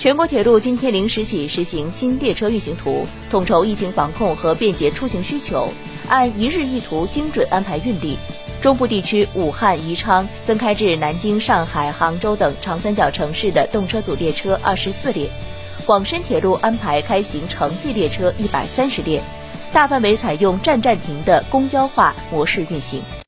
全国铁路今天零时起实行新列车运行图统筹疫情防控和便捷出行需求按一日一图精准安排运力。中部地区武汉宜昌增开至南京上海杭州等长三角城市的动车组列车二十四列。广深铁路安排开行城际列车一百三十列。大范围采用站站停的公交化模式运行。